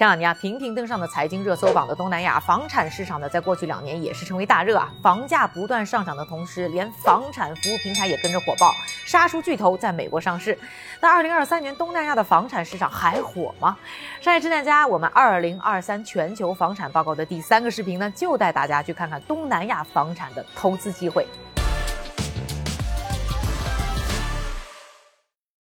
前两年啊，频频登上的财经热搜榜的东南亚房产市场呢，在过去两年也是成为大热啊。房价不断上涨的同时，连房产服务平台也跟着火爆，杀出巨头在美国上市。那二零二三年东南亚的房产市场还火吗？商业侦探家，我们二零二三全球房产报告的第三个视频呢，就带大家去看看东南亚房产的投资机会。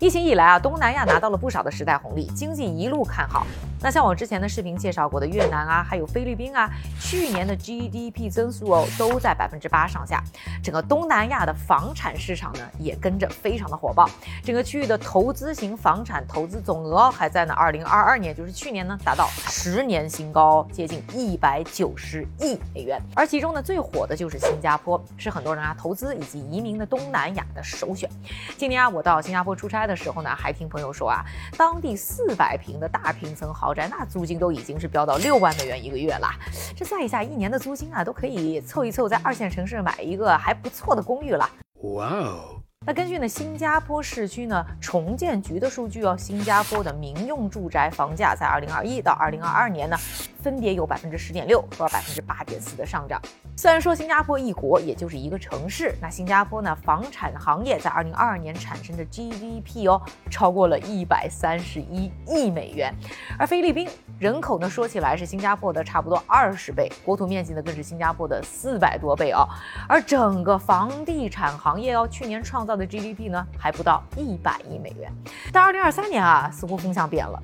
疫情以来啊，东南亚拿到了不少的时代红利，经济一路看好。那像我之前的视频介绍过的越南啊，还有菲律宾啊，去年的 GDP 增速哦都在百分之八上下。整个东南亚的房产市场呢也跟着非常的火爆，整个区域的投资型房产投资总额还在呢二零二二年，就是去年呢达到十年新高，接近一百九十亿美元。而其中呢最火的就是新加坡，是很多人啊投资以及移民的东南亚的首选。今年啊我到新加坡出差的时候呢，还听朋友说啊，当地四百平的大平层豪。宅那租金都已经是飙到六万美元一个月了，这算一下，一年的租金啊都可以凑一凑，在二线城市买一个还不错的公寓了。哇哦！那根据呢新加坡市区呢重建局的数据哦，新加坡的民用住宅房价在二零二一到二零二二年呢，分别有百分之十点六和百分之八点四的上涨。虽然说新加坡一国也就是一个城市，那新加坡呢房产行业在二零二二年产生的 GDP 哦超过了一百三十一亿美元，而菲律宾人口呢说起来是新加坡的差不多二十倍，国土面积呢更是新加坡的四百多倍哦，而整个房地产行业哦去年创造的 GDP 呢还不到一百亿美元，但二零二三年啊似乎风向变了。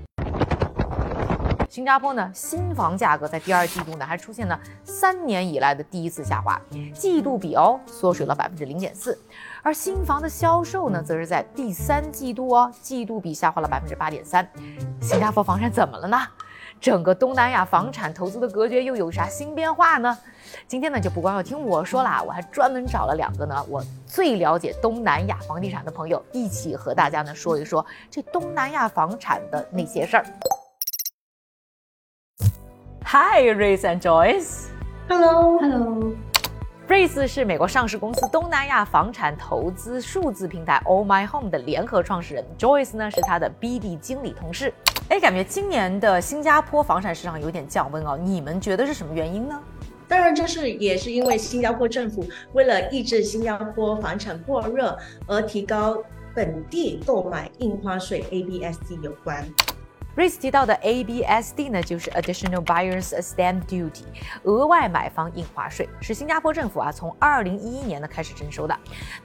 新加坡呢，新房价格在第二季度呢还出现了三年以来的第一次下滑，季度比哦缩水了百分之零点四，而新房的销售呢，则是在第三季度哦季度比下滑了百分之八点三。新加坡房产怎么了呢？整个东南亚房产投资的格局又有啥新变化呢？今天呢就不光要听我说啦，我还专门找了两个呢我最了解东南亚房地产的朋友，一起和大家呢说一说这东南亚房产的那些事儿。Hi, Race and Joyce. Hello, hello. Race 是美国上市公司东南亚房产投资数字平台 All My Home 的联合创始人，Joyce 呢是他的 BD 经理同事。哎，感觉今年的新加坡房产市场有点降温哦，你们觉得是什么原因呢？当然，这是也是因为新加坡政府为了抑制新加坡房产过热而提高本地购买印花税 ABSD 有关。Race 提到的 ABSD 呢，就是 Additional Buyers Stamp Duty，额外买方印花税，是新加坡政府啊从二零一一年呢开始征收的。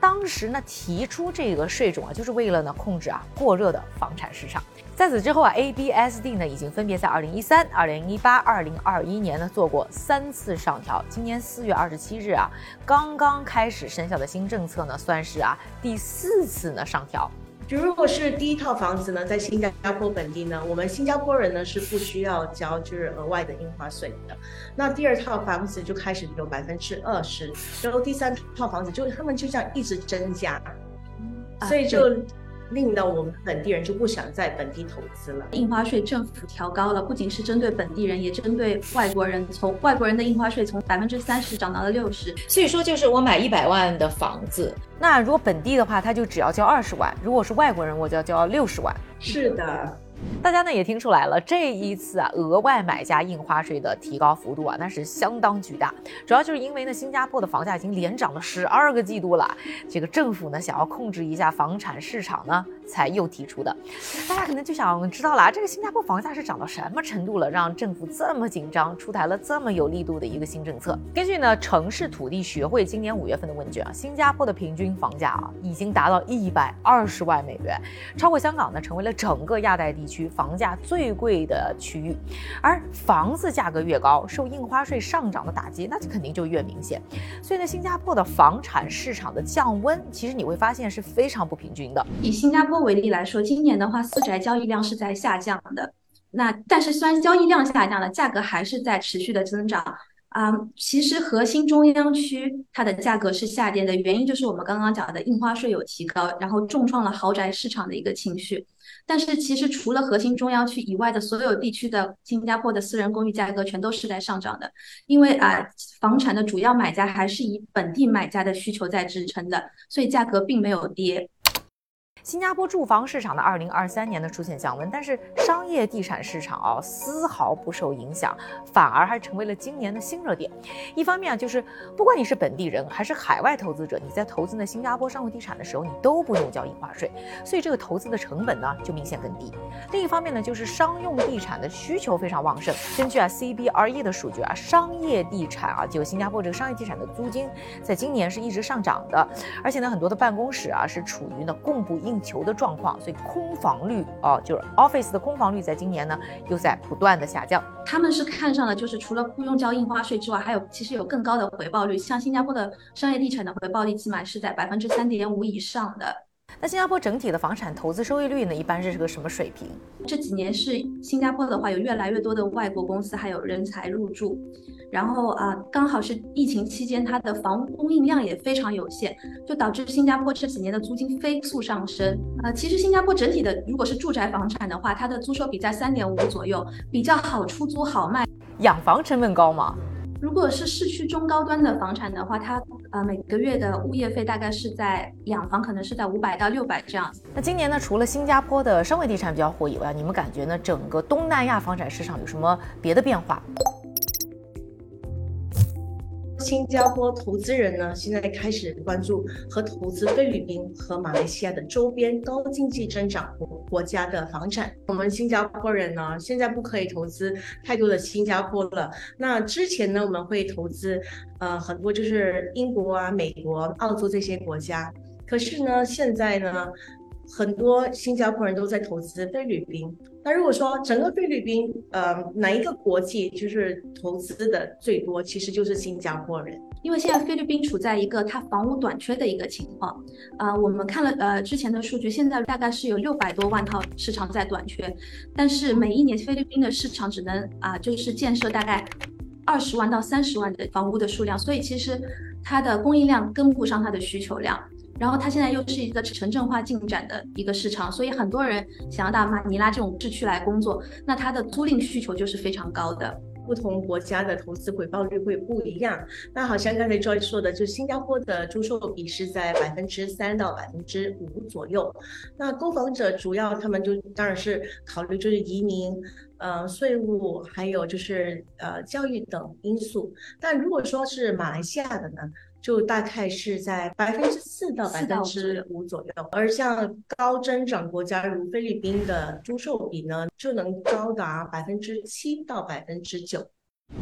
当时呢提出这个税种啊，就是为了呢控制啊过热的房产市场。在此之后啊，ABSD 呢已经分别在二零一三、二零一八、二零二一年呢做过三次上调。今年四月二十七日啊，刚刚开始生效的新政策呢，算是啊第四次呢上调。就如果是第一套房子呢，在新加坡本地呢，我们新加坡人呢是不需要交就是额外的印花税的。那第二套房子就开始有百分之二十，然后第三套房子就他们就这样一直增加，所以就。令到我们本地人就不想在本地投资了。印花税政府调高了，不仅是针对本地人，也针对外国人。从外国人的印花税从百分之三十涨到了六十。所以说，就是我买一百万的房子，那如果本地的话，他就只要交二十万；如果是外国人，我就要交六十万。是的。大家呢也听出来了，这一次啊额外买家印花税的提高幅度啊那是相当巨大，主要就是因为呢新加坡的房价已经连涨了十二个季度了，这个政府呢想要控制一下房产市场呢才又提出的。大家可能就想知道了，这个新加坡房价是涨到什么程度了，让政府这么紧张，出台了这么有力度的一个新政策？根据呢城市土地学会今年五月份的问卷啊，新加坡的平均房价啊已经达到一百二十万美元，超过香港呢成为了整个亚太地区。区房价最贵的区域，而房子价格越高，受印花税上涨的打击，那就肯定就越明显。所以呢，新加坡的房产市场的降温，其实你会发现是非常不平均的。以新加坡为例来说，今年的话，私宅交易量是在下降的。那但是虽然交易量下降了，价格还是在持续的增长。啊，其实核心中央区它的价格是下跌的原因，就是我们刚刚讲的印花税有提高，然后重创了豪宅市场的一个情绪。但是其实除了核心中央区以外的所有地区的新加坡的私人公寓价格全都是在上涨的，因为啊，房产的主要买家还是以本地买家的需求在支撑的，所以价格并没有跌。新加坡住房市场的，二零二三年呢出现降温，但是商业地产市场啊丝毫不受影响，反而还成为了今年的新热点。一方面啊，就是不管你是本地人还是海外投资者，你在投资呢新加坡商业地产的时候，你都不用交印花税，所以这个投资的成本呢就明显更低。另一方面呢，就是商用地产的需求非常旺盛。根据啊 CBRE 的数据啊，商业地产啊，就新加坡这个商业地产的租金，在今年是一直上涨的，而且呢，很多的办公室啊是处于呢供不应。应求的状况，所以空房率哦，就是 office 的空房率，在今年呢又在不断的下降。他们是看上了，就是除了不用交印花税之外，还有其实有更高的回报率。像新加坡的商业地产的回报率，起码是在百分之三点五以上的。那新加坡整体的房产投资收益率呢，一般是个什么水平？这几年是新加坡的话，有越来越多的外国公司还有人才入驻。然后啊，刚好是疫情期间，它的房屋供应量也非常有限，就导致新加坡这几年的租金飞速上升。呃，其实新加坡整体的，如果是住宅房产的话，它的租售比在三点五左右，比较好出租好卖。养房成本高吗？如果是市区中高端的房产的话，它呃每个月的物业费大概是在养房可能是在五百到六百这样。那今年呢，除了新加坡的商业地产比较火以外，你们感觉呢，整个东南亚房产市场有什么别的变化？新加坡投资人呢，现在开始关注和投资菲律宾和马来西亚的周边高经济增长国国家的房产。我们新加坡人呢，现在不可以投资太多的新加坡了。那之前呢，我们会投资呃很多，就是英国啊、美国、澳洲这些国家。可是呢，现在呢，很多新加坡人都在投资菲律宾。那如果说整个菲律宾，呃，哪一个国际就是投资的最多，其实就是新加坡人，因为现在菲律宾处在一个它房屋短缺的一个情况，啊，我们看了呃之前的数据，现在大概是有六百多万套市场在短缺，但是每一年菲律宾的市场只能啊就是建设大概二十万到三十万的房屋的数量，所以其实它的供应量跟不上它的需求量。然后它现在又是一个城镇化进展的一个市场，所以很多人想要到马尼拉这种市区来工作，那它的租赁需求就是非常高的。不同国家的投资回报率会不一样。那好像刚才 Joy 说的，就新加坡的租售比是在百分之三到百分之五左右。那购房者主要他们就当然是考虑就是移民、呃税务，还有就是呃教育等因素。但如果说是马来西亚的呢？就大概是在百分之四到百分之五左右，而像高增长国家如菲律宾的租售比呢，就能高达百分之七到百分之九。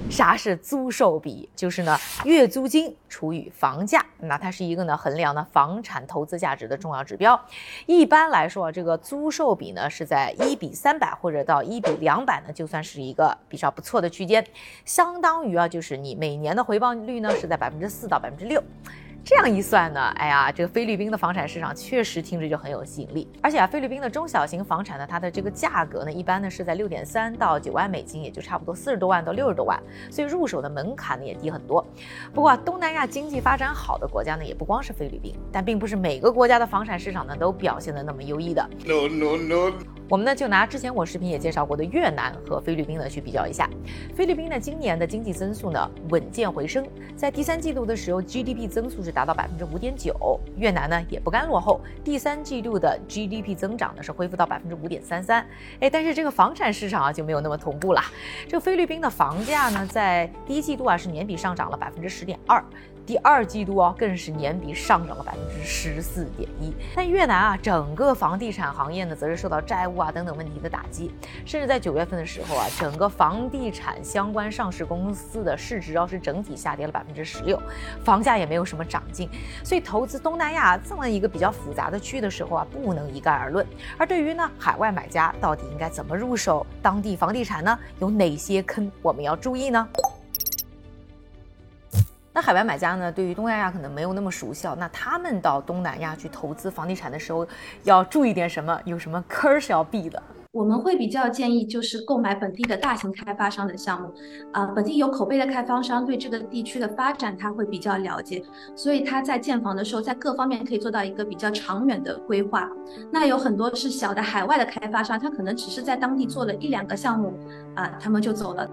啥是租售比？就是呢，月租金除以房价，那它是一个呢衡量呢房产投资价值的重要指标。一般来说啊，这个租售比呢是在一比三百或者到一比两百呢，就算是一个比较不错的区间，相当于啊，就是你每年的回报率呢是在百分之四到百分之六。这样一算呢，哎呀，这个菲律宾的房产市场确实听着就很有吸引力。而且啊，菲律宾的中小型房产呢，它的这个价格呢，一般呢是在六点三到九万美金，也就差不多四十多万到六十多万，所以入手的门槛呢也低很多。不过啊东南亚经济发展好的国家呢，也不光是菲律宾，但并不是每个国家的房产市场呢都表现的那么优异的。No no no。我们呢就拿之前我视频也介绍过的越南和菲律宾呢去比较一下，菲律宾呢今年的经济增速呢稳健回升，在第三季度的时候 GDP 增速是达到百分之五点九，越南呢也不甘落后，第三季度的 GDP 增长呢是恢复到百分之五点三三，哎，但是这个房产市场啊就没有那么同步了，这个菲律宾的房价呢在第一季度啊是年比上涨了百分之十点二。第二季度哦，更是年比上涨了百分之十四点一。但越南啊，整个房地产行业呢，则是受到债务啊等等问题的打击，甚至在九月份的时候啊，整个房地产相关上市公司的市值要是整体下跌了百分之十六，房价也没有什么长进。所以，投资东南亚这么一个比较复杂的区域的时候啊，不能一概而论。而对于呢，海外买家到底应该怎么入手当地房地产呢？有哪些坑我们要注意呢？那海外买家呢，对于东南亚可能没有那么熟悉，那他们到东南亚去投资房地产的时候，要注意点什么？有什么坑是要避的？我们会比较建议就是购买本地的大型开发商的项目，啊，本地有口碑的开发商对这个地区的发展他会比较了解，所以他在建房的时候，在各方面可以做到一个比较长远的规划。那有很多是小的海外的开发商，他可能只是在当地做了一两个项目，啊，他们就走了。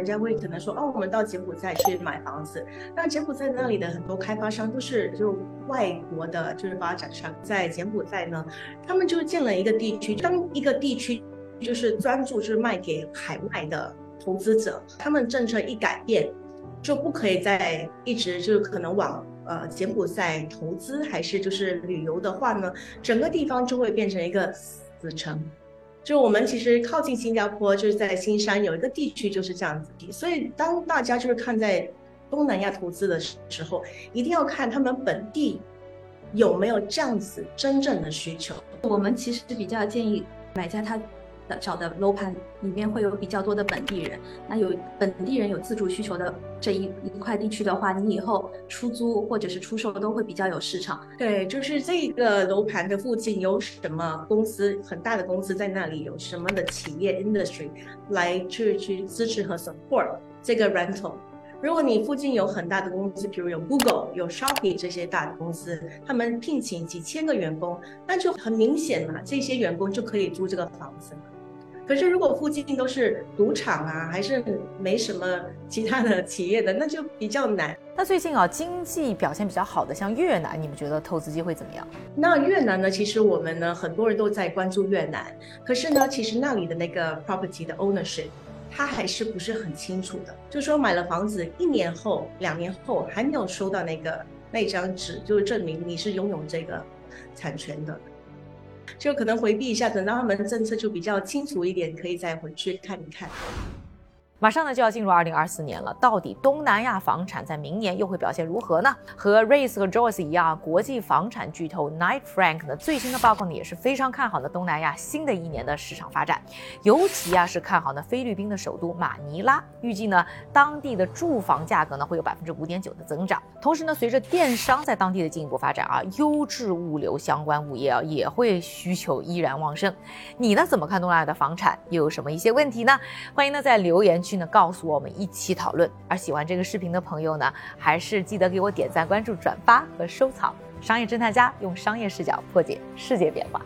人家会可能说，哦，我们到柬埔寨去买房子。那柬埔寨那里的很多开发商都是就外国的，就是发展商，在柬埔寨呢，他们就建了一个地区，当一个地区就是专注就是卖给海外的投资者，他们政策一改变，就不可以再一直就是可能往呃柬埔寨投资还是就是旅游的话呢，整个地方就会变成一个死城。就我们其实靠近新加坡，就是在新山有一个地区就是这样子的，所以当大家就是看在东南亚投资的时候，一定要看他们本地有没有这样子真正的需求。我们其实比较建议买家他。找的楼盘里面会有比较多的本地人，那有本地人有自住需求的这一一块地区的话，你以后出租或者是出售都会比较有市场。对，就是这个楼盘的附近有什么公司，很大的公司在那里，有什么的企业 industry 来去去支持和 support 这个 rental。如果你附近有很大的公司，比如有 Google、有 Shopee 这些大的公司，他们聘请几千个员工，那就很明显嘛，这些员工就可以租这个房子嘛。可是，如果附近都是赌场啊，还是没什么其他的企业的，那就比较难。那最近啊，经济表现比较好的，像越南，你们觉得投资机会怎么样？那越南呢？其实我们呢，很多人都在关注越南。可是呢，其实那里的那个 property 的 ownership，他还是不是很清楚的。就说买了房子一年后、两年后还没有收到那个那张纸，就是证明你是拥有这个产权的。就可能回避一下，等到他们政策就比较清楚一点，可以再回去看一看。马上呢就要进入二零二四年了，到底东南亚房产在明年又会表现如何呢？和 Race 和 Joyce 一样，国际房产巨头 Knight Frank 的最新的报告呢也是非常看好的东南亚新的一年的市场发展，尤其啊是看好呢菲律宾的首都马尼拉，预计呢当地的住房价格呢会有百分之五点九的增长。同时呢，随着电商在当地的进一步发展啊，优质物流相关物业啊也会需求依然旺盛。你呢怎么看东南亚的房产？又有什么一些问题呢？欢迎呢在留言区。去呢，告诉我们一起讨论。而喜欢这个视频的朋友呢，还是记得给我点赞、关注、转发和收藏。商业侦探家用商业视角破解世界变化。